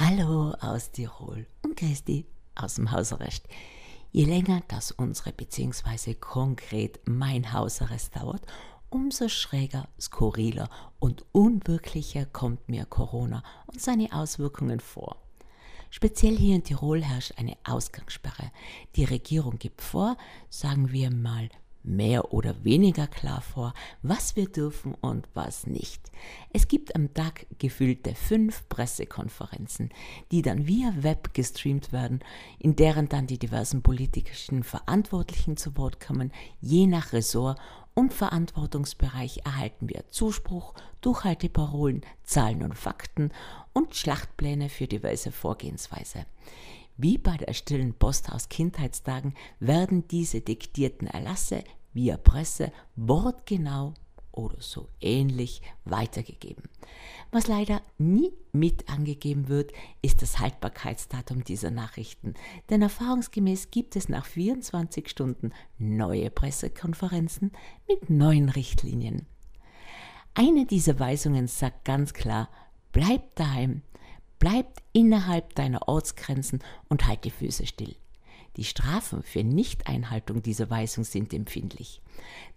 Hallo aus Tirol und Christi aus dem Hausarrest. Je länger das unsere bzw. konkret mein Hausarrest dauert, umso schräger, skurriler und unwirklicher kommt mir Corona und seine Auswirkungen vor. Speziell hier in Tirol herrscht eine Ausgangssperre. Die Regierung gibt vor, sagen wir mal mehr oder weniger klar vor, was wir dürfen und was nicht. Es gibt am Tag gefüllte fünf Pressekonferenzen, die dann via Web gestreamt werden, in deren dann die diversen politischen Verantwortlichen zu Wort kommen. Je nach Ressort und Verantwortungsbereich erhalten wir Zuspruch, Durchhalteparolen, Zahlen und Fakten und Schlachtpläne für diverse Vorgehensweise. Wie bei der stillen Post aus Kindheitstagen werden diese diktierten Erlasse via Presse wortgenau oder so ähnlich weitergegeben. Was leider nie mit angegeben wird, ist das Haltbarkeitsdatum dieser Nachrichten, denn erfahrungsgemäß gibt es nach 24 Stunden neue Pressekonferenzen mit neuen Richtlinien. Eine dieser Weisungen sagt ganz klar, bleib daheim, Bleib innerhalb deiner Ortsgrenzen und halt die Füße still. Die Strafen für Nichteinhaltung dieser Weisung sind empfindlich.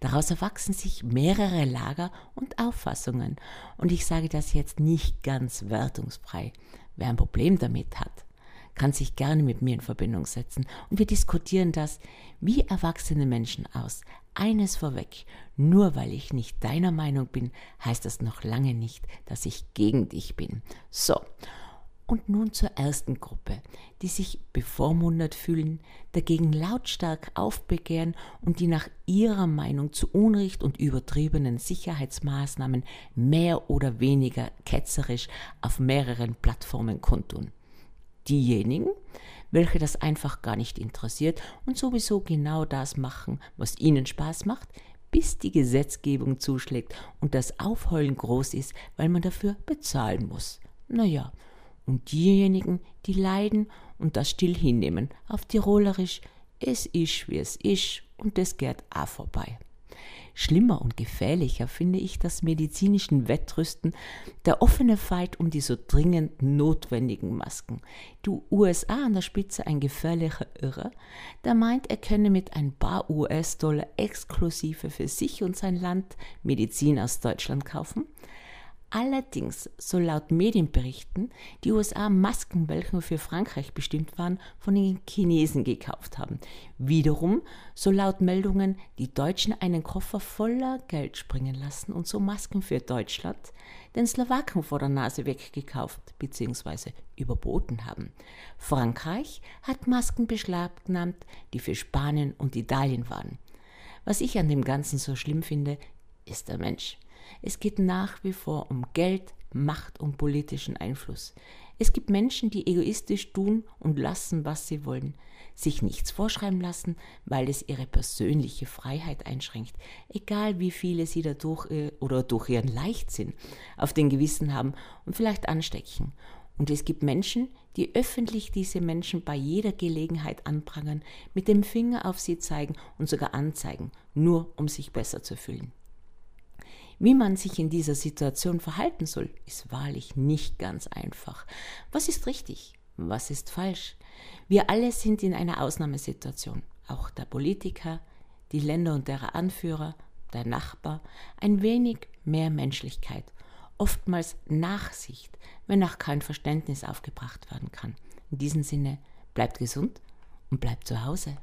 Daraus erwachsen sich mehrere Lager und Auffassungen. Und ich sage das jetzt nicht ganz wertungsfrei. Wer ein Problem damit hat, kann sich gerne mit mir in Verbindung setzen und wir diskutieren das wie erwachsene Menschen aus. Eines vorweg, nur weil ich nicht deiner Meinung bin, heißt das noch lange nicht, dass ich gegen dich bin. So, und nun zur ersten Gruppe, die sich bevormundet fühlen, dagegen lautstark aufbegehren und die nach ihrer Meinung zu Unrecht und übertriebenen Sicherheitsmaßnahmen mehr oder weniger ketzerisch auf mehreren Plattformen kundtun. Diejenigen, welche das einfach gar nicht interessiert und sowieso genau das machen, was ihnen Spaß macht, bis die Gesetzgebung zuschlägt und das Aufheulen groß ist, weil man dafür bezahlen muss. Naja, und diejenigen, die leiden und das still hinnehmen, auf Tirolerisch, es ist, wie es ist und es geht auch vorbei. Schlimmer und gefährlicher finde ich das medizinischen Wettrüsten, der offene Fight um die so dringend notwendigen Masken. Die USA an der Spitze ein gefährlicher Irrer, der meint, er könne mit ein paar US-Dollar exklusive für sich und sein Land Medizin aus Deutschland kaufen, Allerdings soll laut Medienberichten die USA Masken, welche für Frankreich bestimmt waren, von den Chinesen gekauft haben. Wiederum soll laut Meldungen die Deutschen einen Koffer voller Geld springen lassen und so Masken für Deutschland den Slowaken vor der Nase weggekauft bzw. überboten haben. Frankreich hat Masken beschlagnahmt, die für Spanien und Italien waren. Was ich an dem Ganzen so schlimm finde, ist der Mensch. Es geht nach wie vor um Geld, Macht und politischen Einfluss. Es gibt Menschen, die egoistisch tun und lassen, was sie wollen, sich nichts vorschreiben lassen, weil es ihre persönliche Freiheit einschränkt, egal wie viele sie dadurch äh, oder durch ihren Leichtsinn auf den Gewissen haben und vielleicht anstecken. Und es gibt Menschen, die öffentlich diese Menschen bei jeder Gelegenheit anprangern, mit dem Finger auf sie zeigen und sogar anzeigen, nur um sich besser zu fühlen. Wie man sich in dieser Situation verhalten soll, ist wahrlich nicht ganz einfach. Was ist richtig? Was ist falsch? Wir alle sind in einer Ausnahmesituation. Auch der Politiker, die Länder und deren Anführer, der Nachbar, ein wenig mehr Menschlichkeit, oftmals Nachsicht, wenn auch kein Verständnis aufgebracht werden kann. In diesem Sinne, bleibt gesund und bleibt zu Hause.